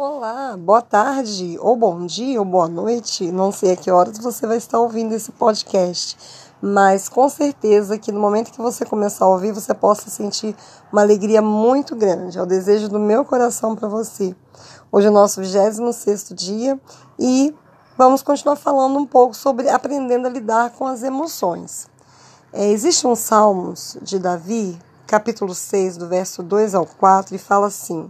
Olá, boa tarde, ou bom dia, ou boa noite. Não sei a que horas você vai estar ouvindo esse podcast, mas com certeza que no momento que você começar a ouvir, você possa sentir uma alegria muito grande. É o desejo do meu coração para você. Hoje é o nosso 26 dia e vamos continuar falando um pouco sobre aprendendo a lidar com as emoções. É, existe um Salmos de Davi, capítulo 6, do verso 2 ao 4, e fala assim.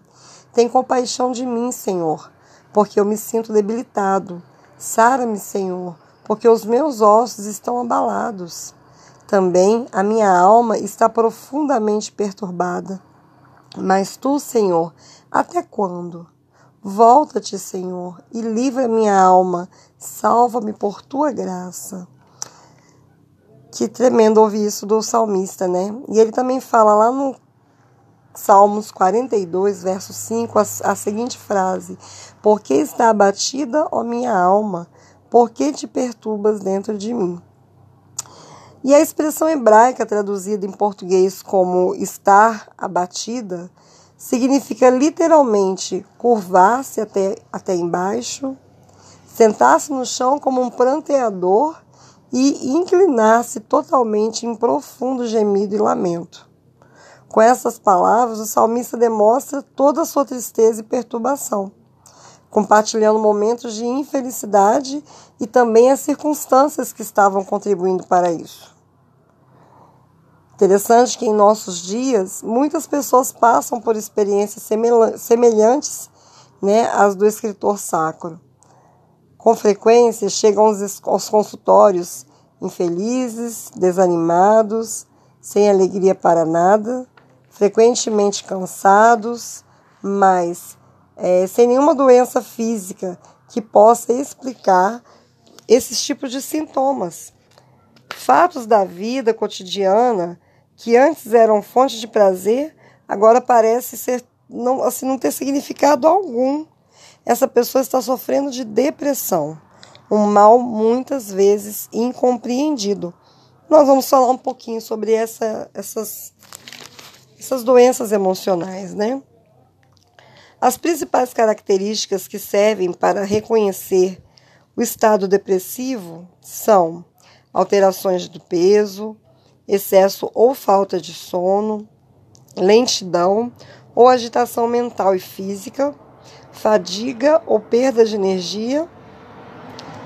Tem compaixão de mim, Senhor, porque eu me sinto debilitado. Sara-me, Senhor, porque os meus ossos estão abalados. Também a minha alma está profundamente perturbada. Mas tu, Senhor, até quando? Volta-te, Senhor, e livra minha alma, salva-me por tua graça. Que tremendo ouvir isso do salmista, né? E ele também fala lá no Salmos 42, verso 5, a, a seguinte frase: Por que está abatida, ó minha alma? Por que te perturbas dentro de mim? E a expressão hebraica traduzida em português como estar abatida significa literalmente curvar-se até, até embaixo, sentar-se no chão como um pranteador e inclinar-se totalmente em profundo gemido e lamento. Com essas palavras, o salmista demonstra toda a sua tristeza e perturbação, compartilhando momentos de infelicidade e também as circunstâncias que estavam contribuindo para isso. Interessante que em nossos dias muitas pessoas passam por experiências semelhantes né, às do escritor sacro. Com frequência chegam aos consultórios infelizes, desanimados, sem alegria para nada, frequentemente cansados, mas é, sem nenhuma doença física que possa explicar esses tipos de sintomas. Fatos da vida cotidiana que antes eram fonte de prazer, agora parece ser não, assim, não ter significado algum. Essa pessoa está sofrendo de depressão, um mal muitas vezes incompreendido. Nós vamos falar um pouquinho sobre essa, essas essas doenças emocionais, né? As principais características que servem para reconhecer o estado depressivo são alterações do peso, excesso ou falta de sono, lentidão ou agitação mental e física, fadiga ou perda de energia,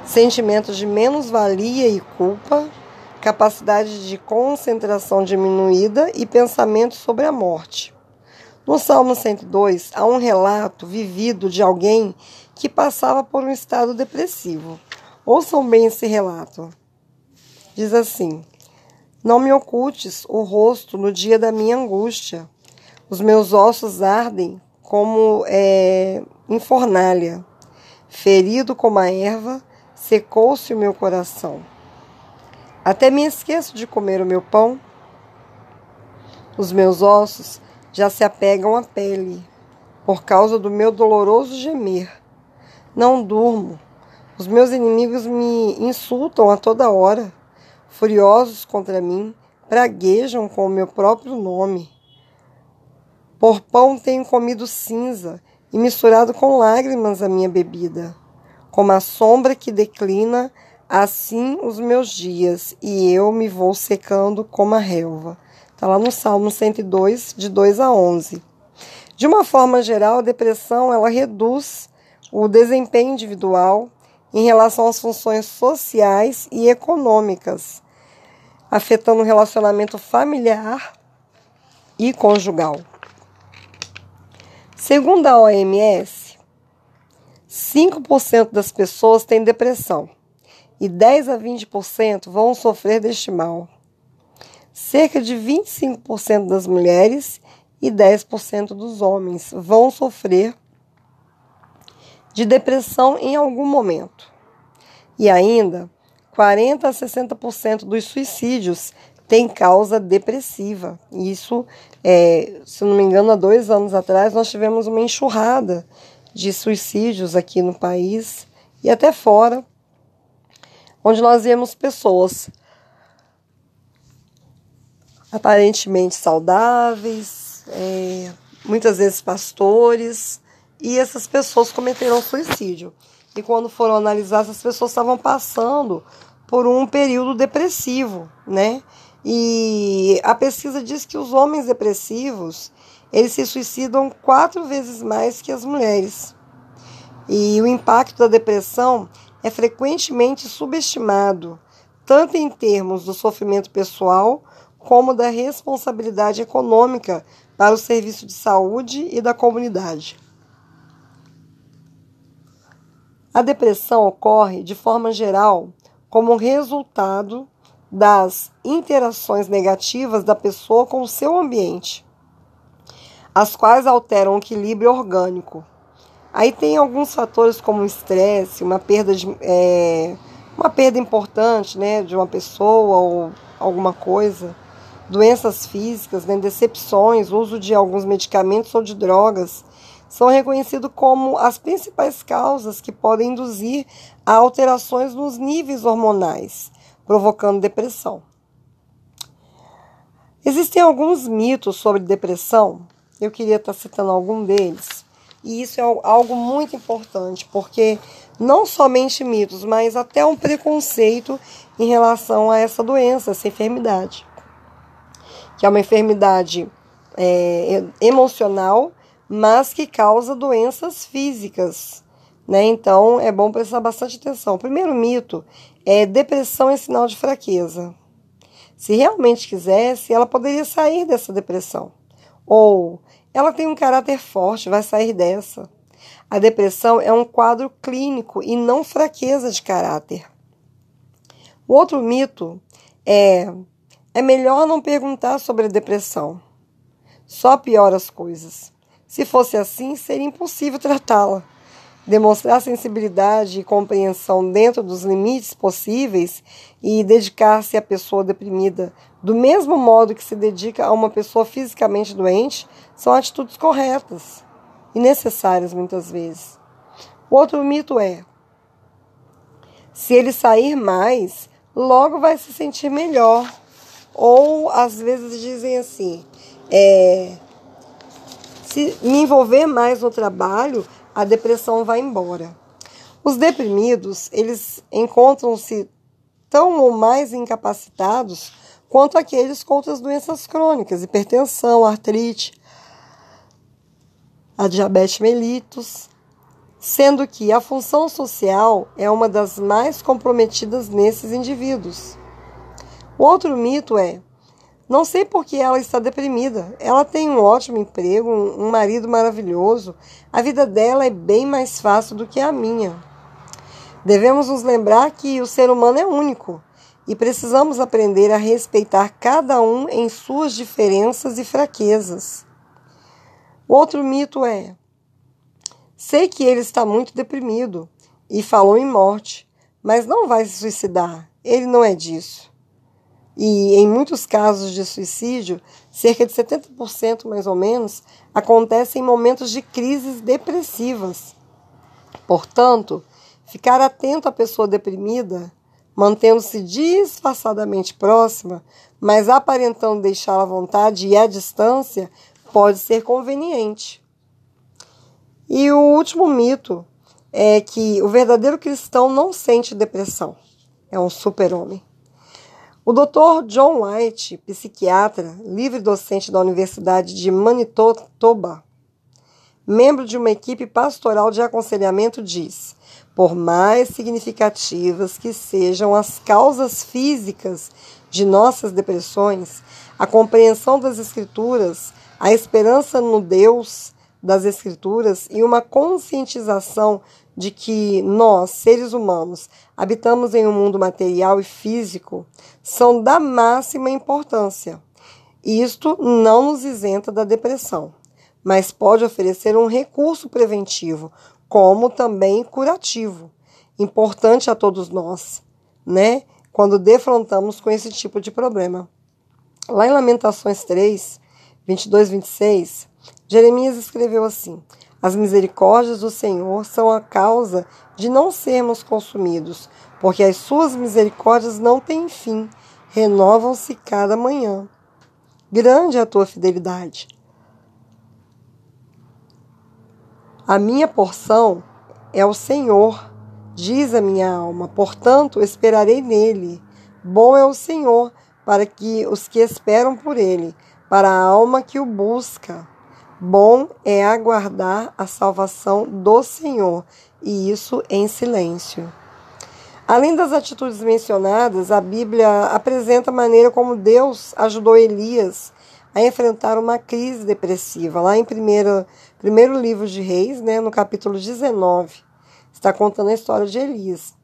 sentimentos de menos-valia e culpa, capacidade de concentração diminuída e pensamento sobre a morte. No Salmo 102, há um relato vivido de alguém que passava por um estado depressivo. Ouçam bem esse relato. Diz assim: Não me ocultes o rosto no dia da minha angústia. Os meus ossos ardem como é, em fornalha. Ferido como a erva, secou-se o meu coração. Até me esqueço de comer o meu pão. Os meus ossos já se apegam à pele, por causa do meu doloroso gemer. Não durmo. Os meus inimigos me insultam a toda hora. Furiosos contra mim, praguejam com o meu próprio nome. Por pão tenho comido cinza e misturado com lágrimas a minha bebida. Como a sombra que declina, Assim os meus dias, e eu me vou secando como a relva. Está lá no Salmo 102, de 2 a 11. De uma forma geral, a depressão ela reduz o desempenho individual em relação às funções sociais e econômicas, afetando o relacionamento familiar e conjugal. Segundo a OMS, 5% das pessoas têm depressão e 10 a 20% vão sofrer deste mal. Cerca de 25% das mulheres e 10% dos homens vão sofrer de depressão em algum momento. E ainda, 40 a 60% dos suicídios têm causa depressiva. Isso, é, se não me engano, há dois anos atrás nós tivemos uma enxurrada de suicídios aqui no país e até fora onde nós vemos pessoas aparentemente saudáveis, é, muitas vezes pastores, e essas pessoas cometeram suicídio. E quando foram analisar, essas pessoas estavam passando por um período depressivo, né? E a pesquisa diz que os homens depressivos eles se suicidam quatro vezes mais que as mulheres. E o impacto da depressão é frequentemente subestimado, tanto em termos do sofrimento pessoal como da responsabilidade econômica para o serviço de saúde e da comunidade. A depressão ocorre, de forma geral, como resultado das interações negativas da pessoa com o seu ambiente, as quais alteram o equilíbrio orgânico. Aí tem alguns fatores como estresse, uma perda de, é, uma perda importante, né, de uma pessoa ou alguma coisa, doenças físicas, né, decepções, uso de alguns medicamentos ou de drogas, são reconhecidos como as principais causas que podem induzir a alterações nos níveis hormonais, provocando depressão. Existem alguns mitos sobre depressão, eu queria estar citando algum deles, e isso é algo muito importante, porque não somente mitos, mas até um preconceito em relação a essa doença, essa enfermidade que é uma enfermidade é, emocional, mas que causa doenças físicas. Né? Então é bom prestar bastante atenção. O primeiro mito é depressão é sinal de fraqueza. Se realmente quisesse, ela poderia sair dessa depressão. Ou ela tem um caráter forte, vai sair dessa. A depressão é um quadro clínico e não fraqueza de caráter. O outro mito é é melhor não perguntar sobre a depressão. Só piora as coisas. Se fosse assim, seria impossível tratá-la. Demonstrar sensibilidade e compreensão dentro dos limites possíveis e dedicar-se à pessoa deprimida do mesmo modo que se dedica a uma pessoa fisicamente doente são atitudes corretas e necessárias muitas vezes. O outro mito é: se ele sair mais, logo vai se sentir melhor. Ou às vezes dizem assim: é, se me envolver mais no trabalho, a depressão vai embora. Os deprimidos, eles encontram-se tão ou mais incapacitados quanto aqueles com outras doenças crônicas, hipertensão, artrite, a diabetes mellitus, sendo que a função social é uma das mais comprometidas nesses indivíduos. O outro mito é: não sei por que ela está deprimida. Ela tem um ótimo emprego, um marido maravilhoso. A vida dela é bem mais fácil do que a minha. Devemos nos lembrar que o ser humano é único e precisamos aprender a respeitar cada um em suas diferenças e fraquezas. O outro mito é: sei que ele está muito deprimido e falou em morte, mas não vai se suicidar. Ele não é disso. E em muitos casos de suicídio, cerca de 70% mais ou menos, acontece em momentos de crises depressivas. Portanto, ficar atento à pessoa deprimida, mantendo-se disfarçadamente próxima, mas aparentando deixá-la à vontade e à distância, pode ser conveniente. E o último mito é que o verdadeiro cristão não sente depressão. É um super-homem. O Dr. John White, psiquiatra, livre docente da Universidade de Manitoba, membro de uma equipe pastoral de aconselhamento, diz: por mais significativas que sejam as causas físicas de nossas depressões, a compreensão das Escrituras, a esperança no Deus das Escrituras e uma conscientização de que nós, seres humanos, habitamos em um mundo material e físico, são da máxima importância. Isto não nos isenta da depressão, mas pode oferecer um recurso preventivo, como também curativo, importante a todos nós, né? Quando defrontamos com esse tipo de problema. Lá em Lamentações 3, 22, 26, Jeremias escreveu assim: as misericórdias do Senhor são a causa de não sermos consumidos, porque as suas misericórdias não têm fim, renovam-se cada manhã. Grande é a tua fidelidade. A minha porção é o Senhor, diz a minha alma, portanto esperarei nele. Bom é o Senhor para que os que esperam por ele, para a alma que o busca. Bom é aguardar a salvação do Senhor, e isso em silêncio. Além das atitudes mencionadas, a Bíblia apresenta a maneira como Deus ajudou Elias a enfrentar uma crise depressiva. Lá em primeiro, primeiro livro de Reis, né, no capítulo 19, está contando a história de Elias,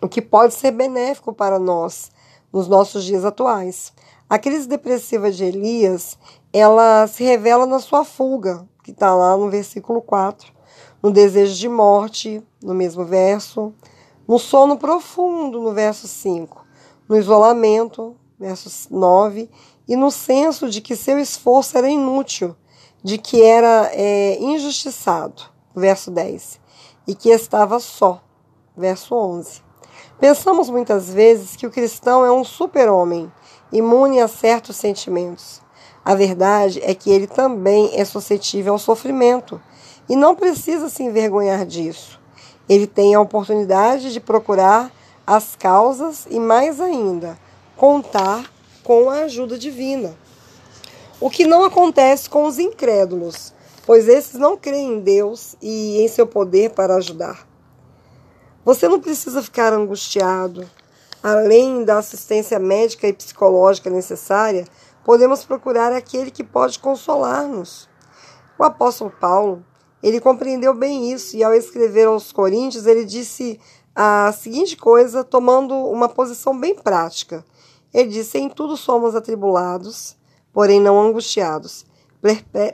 o que pode ser benéfico para nós nos nossos dias atuais. A crise depressiva de Elias, ela se revela na sua fuga, que está lá no versículo 4, no desejo de morte, no mesmo verso, no sono profundo, no verso 5, no isolamento, verso 9, e no senso de que seu esforço era inútil, de que era é, injustiçado, verso 10, e que estava só, verso 11. Pensamos muitas vezes que o cristão é um super-homem, imune a certos sentimentos. A verdade é que ele também é suscetível ao sofrimento e não precisa se envergonhar disso. Ele tem a oportunidade de procurar as causas e, mais ainda, contar com a ajuda divina. O que não acontece com os incrédulos, pois esses não creem em Deus e em seu poder para ajudar. Você não precisa ficar angustiado. Além da assistência médica e psicológica necessária, podemos procurar aquele que pode consolar-nos. O apóstolo Paulo ele compreendeu bem isso e, ao escrever aos Coríntios, ele disse a seguinte coisa, tomando uma posição bem prática. Ele disse: Em tudo somos atribulados, porém não angustiados,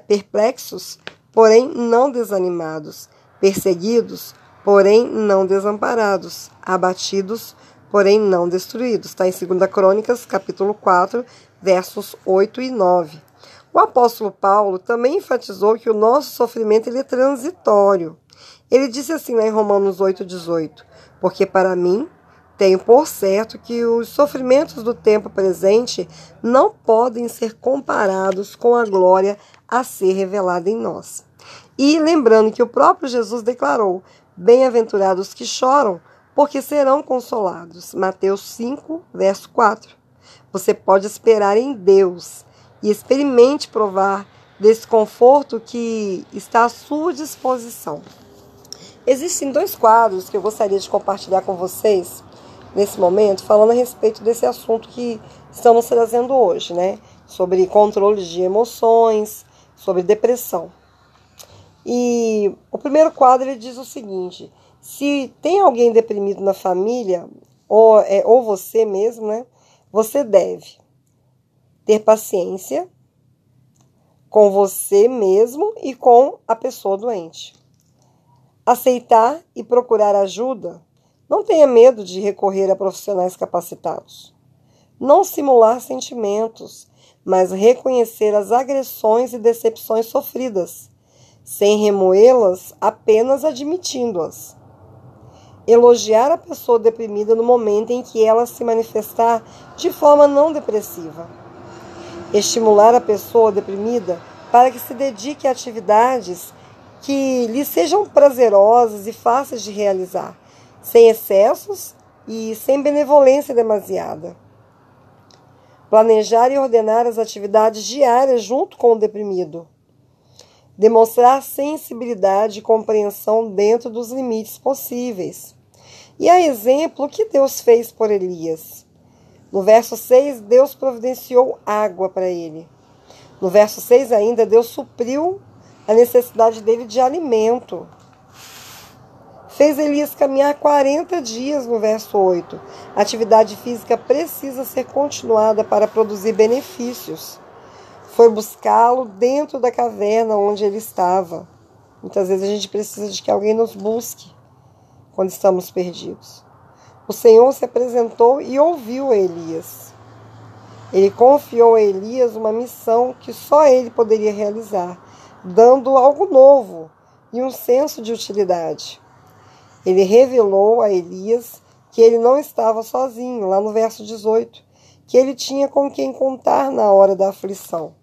perplexos, porém não desanimados, perseguidos, porém não desamparados, abatidos, porém não destruídos. Está em 2 Crônicas, capítulo 4, versos 8 e 9. O apóstolo Paulo também enfatizou que o nosso sofrimento ele é transitório. Ele disse assim lá em Romanos 8,18: Porque para mim tenho por certo que os sofrimentos do tempo presente não podem ser comparados com a glória a ser revelada em nós. E lembrando que o próprio Jesus declarou: Bem-aventurados que choram, porque serão consolados. Mateus 5, verso 4. Você pode esperar em Deus e experimente provar desse conforto que está à sua disposição. Existem dois quadros que eu gostaria de compartilhar com vocês nesse momento, falando a respeito desse assunto que estamos trazendo hoje, né? Sobre controle de emoções, sobre depressão. E o primeiro quadro ele diz o seguinte: se tem alguém deprimido na família, ou, é, ou você mesmo, né? Você deve ter paciência com você mesmo e com a pessoa doente. Aceitar e procurar ajuda. Não tenha medo de recorrer a profissionais capacitados. Não simular sentimentos, mas reconhecer as agressões e decepções sofridas, sem remoê-las, apenas admitindo-as. Elogiar a pessoa deprimida no momento em que ela se manifestar de forma não depressiva estimular a pessoa deprimida para que se dedique a atividades que lhe sejam prazerosas e fáceis de realizar, sem excessos e sem benevolência demasiada. Planejar e ordenar as atividades diárias junto com o deprimido. Demonstrar sensibilidade e compreensão dentro dos limites possíveis. E a exemplo, que Deus fez por Elias? No verso 6, Deus providenciou água para ele. No verso 6 ainda, Deus supriu a necessidade dele de alimento. Fez Elias caminhar 40 dias no verso 8. A atividade física precisa ser continuada para produzir benefícios. Foi buscá-lo dentro da caverna onde ele estava. Muitas vezes a gente precisa de que alguém nos busque quando estamos perdidos. O Senhor se apresentou e ouviu Elias. Ele confiou a Elias uma missão que só ele poderia realizar, dando algo novo e um senso de utilidade. Ele revelou a Elias que ele não estava sozinho, lá no verso 18, que ele tinha com quem contar na hora da aflição.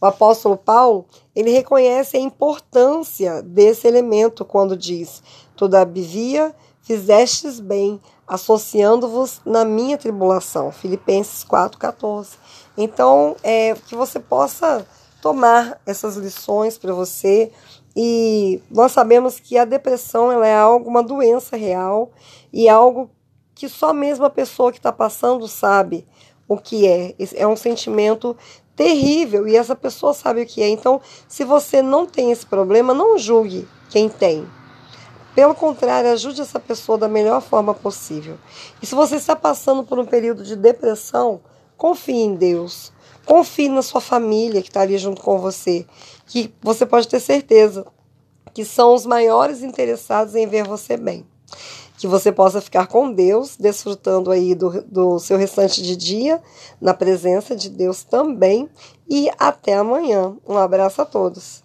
O apóstolo Paulo, ele reconhece a importância desse elemento quando diz: Todavia fizestes bem, associando-vos na minha tribulação. Filipenses 4,14. Então, é, que você possa tomar essas lições para você. E nós sabemos que a depressão ela é algo, uma doença real e algo que só mesmo a pessoa que está passando sabe o que é. É um sentimento terrível e essa pessoa sabe o que é. Então, se você não tem esse problema, não julgue quem tem. Pelo contrário, ajude essa pessoa da melhor forma possível. E se você está passando por um período de depressão, confie em Deus. Confie na sua família que está ali junto com você, que você pode ter certeza que são os maiores interessados em ver você bem. Que você possa ficar com Deus, desfrutando aí do, do seu restante de dia, na presença de Deus também. E até amanhã. Um abraço a todos.